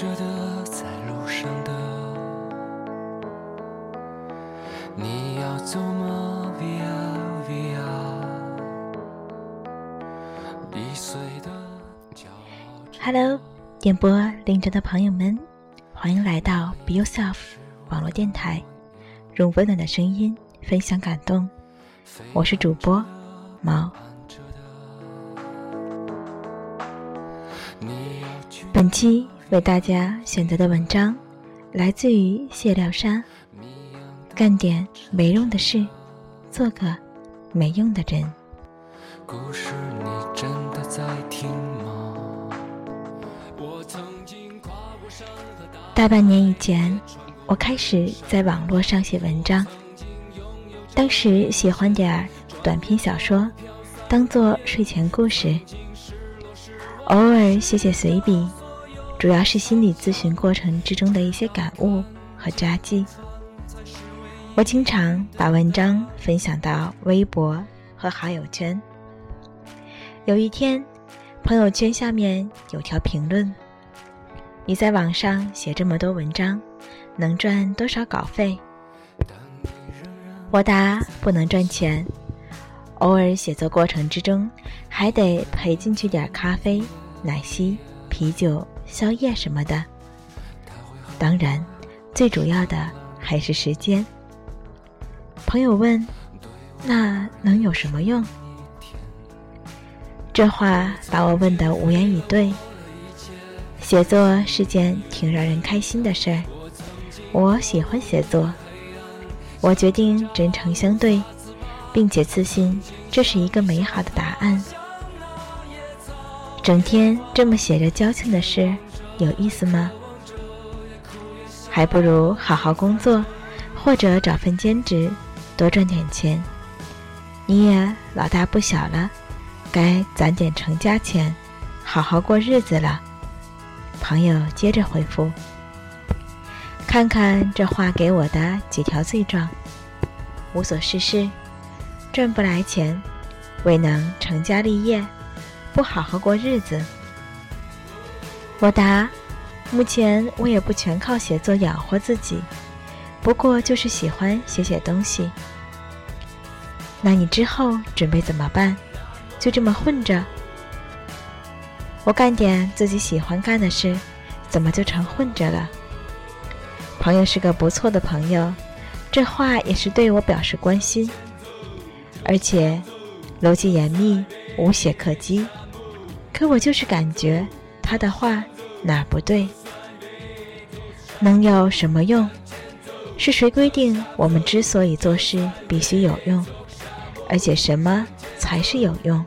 着的，在路上的，你要走吗？Via Via，易碎的骄傲。Hello，点播领着的朋友们，欢迎来到 Be Yourself 网络电台，用温暖的声音分享感动。我是主播毛。本期为大家选择的文章来自于谢廖沙。干点没用的事，做个没用的人。故事你真的在听吗？我曾经跨过山和大大半年以前，我开始在网络上写文章。当时喜欢点儿短篇小说，当做睡前故事，偶尔写写随笔，主要是心理咨询过程之中的一些感悟和札记。我经常把文章分享到微博和好友圈。有一天，朋友圈下面有条评论：“你在网上写这么多文章，能赚多少稿费？”我答：不能赚钱，偶尔写作过程之中还得赔进去点咖啡、奶昔、啤酒、宵夜什么的。当然，最主要的还是时间。朋友问：“那能有什么用？”这话把我问得无言以对。写作是件挺让人开心的事儿，我喜欢写作。我决定真诚相对，并且自信这是一个美好的答案。整天这么写着矫情的事，有意思吗？还不如好好工作，或者找份兼职，多赚点钱。你也老大不小了，该攒点成家钱，好好过日子了。朋友接着回复。看看这话给我的几条罪状：无所事事，赚不来钱，未能成家立业，不好好过日子。我答：目前我也不全靠写作养活自己，不过就是喜欢写写东西。那你之后准备怎么办？就这么混着？我干点自己喜欢干的事，怎么就成混着了？朋友是个不错的朋友，这话也是对我表示关心，而且逻辑严密，无懈可击。可我就是感觉他的话哪不对？能有什么用？是谁规定我们之所以做事必须有用？而且什么才是有用？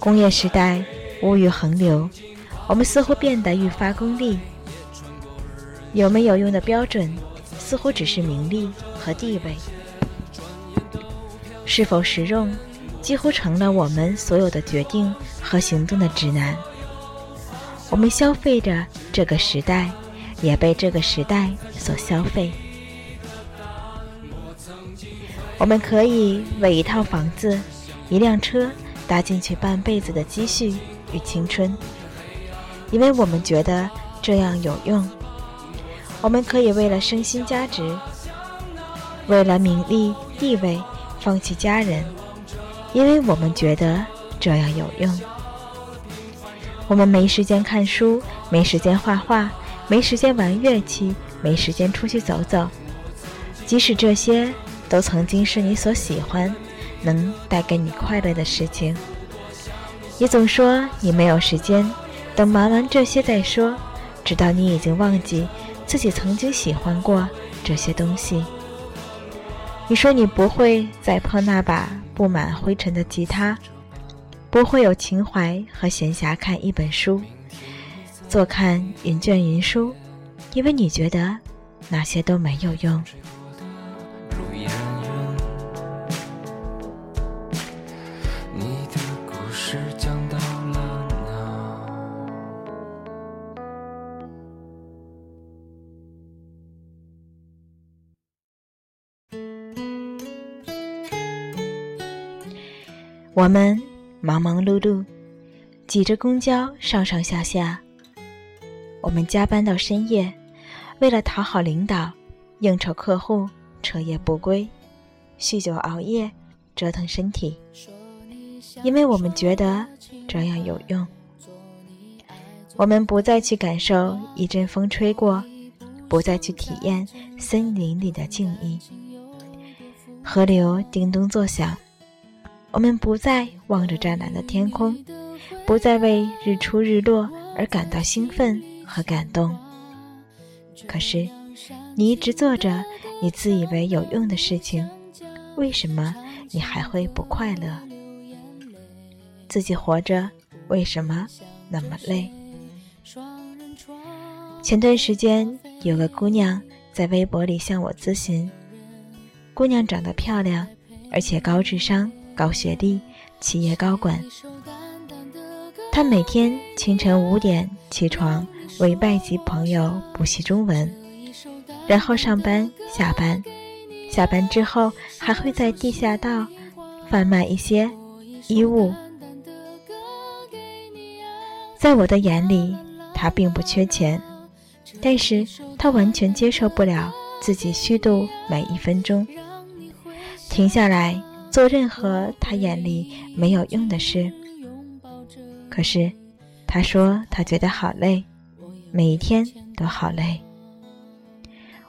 工业时代，物欲横流，我们似乎变得愈发功利。有没有用的标准，似乎只是名利和地位。是否实用，几乎成了我们所有的决定和行动的指南。我们消费着这个时代，也被这个时代所消费。我们可以为一套房子、一辆车搭进去半辈子的积蓄与青春，因为我们觉得这样有用。我们可以为了升薪加职，为了名利地位放弃家人，因为我们觉得这样有用。我们没时间看书，没时间画画，没时间玩乐器，没时间出去走走。即使这些都曾经是你所喜欢、能带给你快乐的事情，你总说你没有时间，等忙完这些再说，直到你已经忘记。自己曾经喜欢过这些东西。你说你不会再碰那把布满灰尘的吉他，不会有情怀和闲暇看一本书，坐看云卷云舒，因为你觉得那些都没有用。我们忙忙碌碌，挤着公交上上下下，我们加班到深夜，为了讨好领导，应酬客户，彻夜不归，酗酒熬夜，折腾身体，因为我们觉得这样有用。我们不再去感受一阵风吹过，不再去体验森林里的静谧，河流叮咚作响。我们不再望着湛蓝的天空，不再为日出日落而感到兴奋和感动。可是，你一直做着你自以为有用的事情，为什么你还会不快乐？自己活着为什么那么累？前段时间有个姑娘在微博里向我咨询，姑娘长得漂亮，而且高智商。高学历，企业高管。他每天清晨五点起床，为外籍朋友补习中文，然后上班下班。下班之后，还会在地下道贩卖一些衣物。在我的眼里，他并不缺钱，但是他完全接受不了自己虚度每一分钟。停下来。做任何他眼里没有用的事，可是他说他觉得好累，每一天都好累。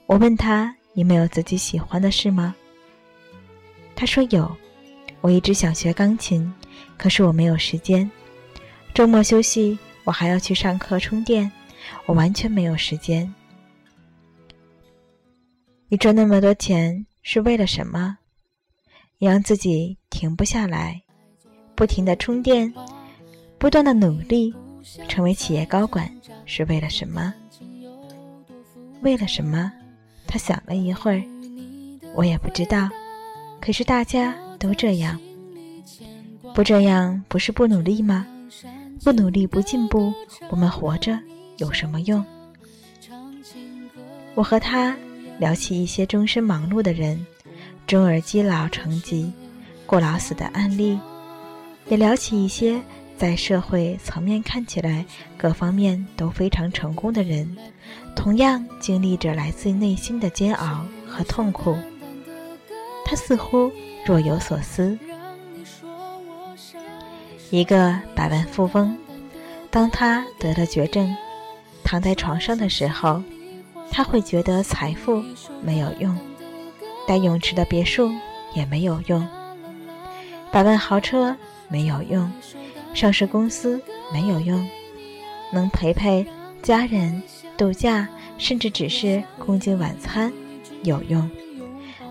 我问他：“你没有自己喜欢的事吗？”他说：“有，我一直想学钢琴，可是我没有时间。周末休息，我还要去上课充电，我完全没有时间。”你赚那么多钱是为了什么？让自己停不下来，不停的充电，不断的努力，成为企业高管是为了什么？为了什么？他想了一会儿，我也不知道。可是大家都这样，不这样不是不努力吗？不努力不进步，我们活着有什么用？我和他聊起一些终身忙碌的人。中而积劳成疾、过劳死的案例，也聊起一些在社会层面看起来各方面都非常成功的人，同样经历着来自内心的煎熬和痛苦。他似乎若有所思。一个百万富翁，当他得了绝症，躺在床上的时候，他会觉得财富没有用。带泳池的别墅也没有用，百万豪车没有用，上市公司没有用，能陪陪家人度假，甚至只是共进晚餐有用，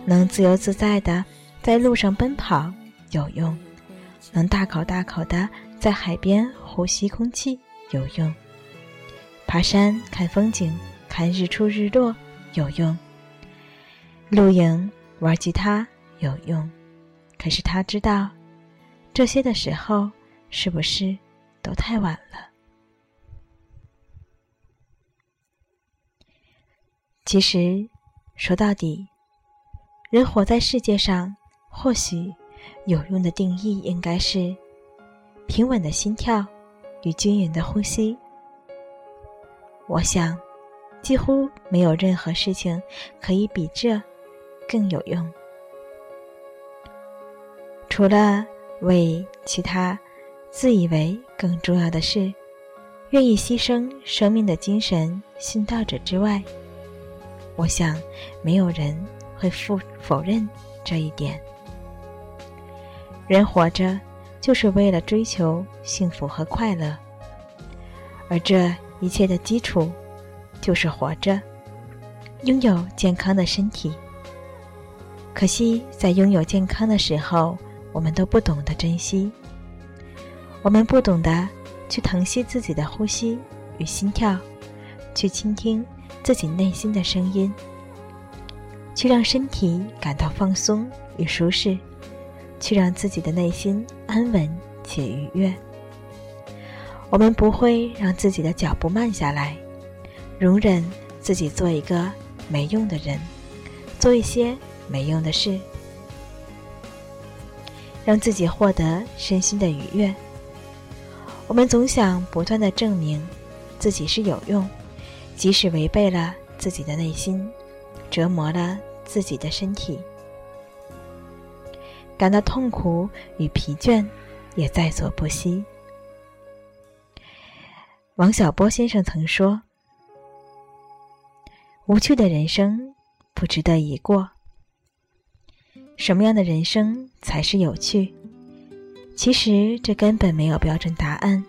能自由自在的在路上奔跑有用，能大口大口的在海边呼吸空气有用，爬山看风景，看日出日落有用。露营、玩吉他有用，可是他知道，这些的时候是不是都太晚了？其实，说到底，人活在世界上，或许有用的定义应该是平稳的心跳与均匀的呼吸。我想，几乎没有任何事情可以比这。更有用。除了为其他自以为更重要的事，愿意牺牲生命的精神殉道者之外，我想没有人会否否认这一点。人活着就是为了追求幸福和快乐，而这一切的基础就是活着，拥有健康的身体。可惜，在拥有健康的时候，我们都不懂得珍惜。我们不懂得去疼惜自己的呼吸与心跳，去倾听自己内心的声音，去让身体感到放松与舒适，去让自己的内心安稳且愉悦。我们不会让自己的脚步慢下来，容忍自己做一个没用的人，做一些。没用的事，让自己获得身心的愉悦。我们总想不断的证明自己是有用即使违背了自己的内心，折磨了自己的身体，感到痛苦与疲倦，也在所不惜。王小波先生曾说：“无趣的人生不值得一过。什么样的人生才是有趣？其实这根本没有标准答案。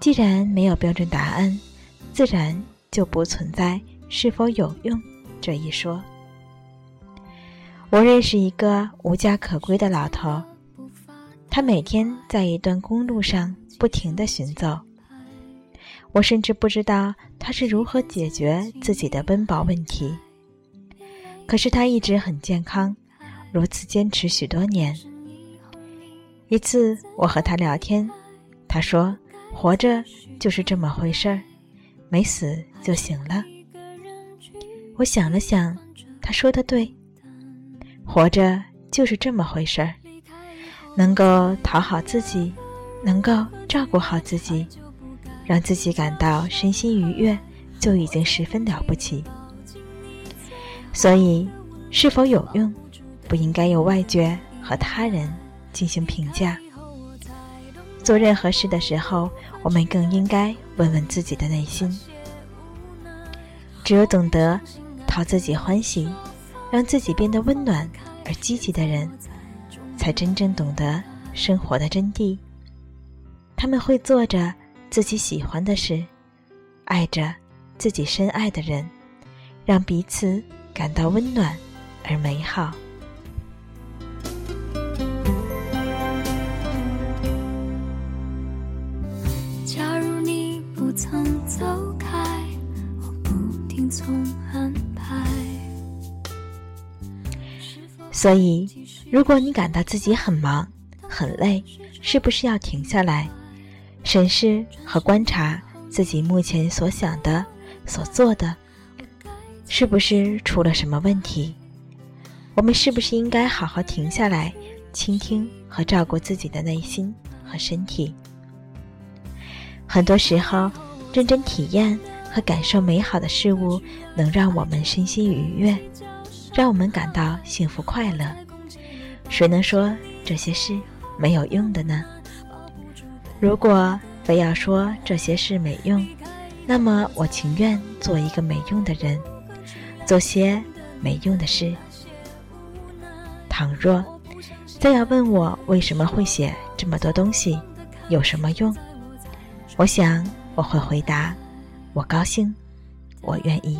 既然没有标准答案，自然就不存在是否有用这一说。”我认识一个无家可归的老头，他每天在一段公路上不停地行走。我甚至不知道他是如何解决自己的温饱问题。可是他一直很健康，如此坚持许多年。一次我和他聊天，他说：“活着就是这么回事儿，没死就行了。”我想了想，他说的对，活着就是这么回事儿，能够讨好自己，能够照顾好自己。让自己感到身心愉悦，就已经十分了不起。所以，是否有用，不应该由外界和他人进行评价。做任何事的时候，我们更应该问问自己的内心。只有懂得讨自己欢喜，让自己变得温暖而积极的人，才真正懂得生活的真谛。他们会做着。自己喜欢的事，爱着自己深爱的人，让彼此感到温暖而美好。所以，如果你感到自己很忙、很累，是不是要停下来？审视和观察自己目前所想的、所做的，是不是出了什么问题？我们是不是应该好好停下来，倾听和照顾自己的内心和身体？很多时候，认真体验和感受美好的事物，能让我们身心愉悦，让我们感到幸福快乐。谁能说这些事没有用的呢？如果非要说这些事没用，那么我情愿做一个没用的人，做些没用的事。倘若再要问我为什么会写这么多东西，有什么用？我想我会回答：我高兴，我愿意。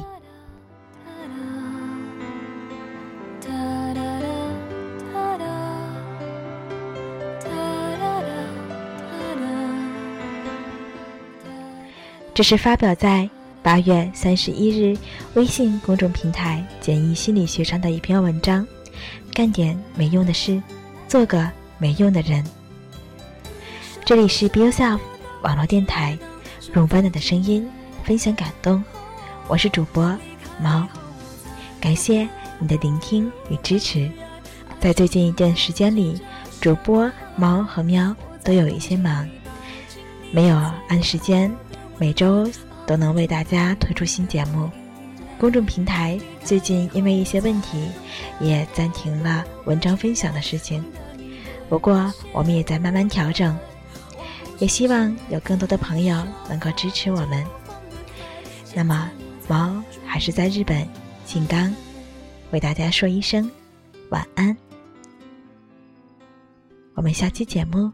这是发表在八月三十一日微信公众平台“简易心理学”上的一篇文章。干点没用的事，做个没用的人。这里是 Be Yourself 网络电台，用温暖的声音分享感动。我是主播猫，感谢你的聆听与支持。在最近一段时间里，主播猫和喵都有一些忙，没有按时间。每周都能为大家推出新节目，公众平台最近因为一些问题，也暂停了文章分享的事情。不过我们也在慢慢调整，也希望有更多的朋友能够支持我们。那么，猫还是在日本静冈，为大家说一声晚安。我们下期节目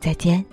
再见。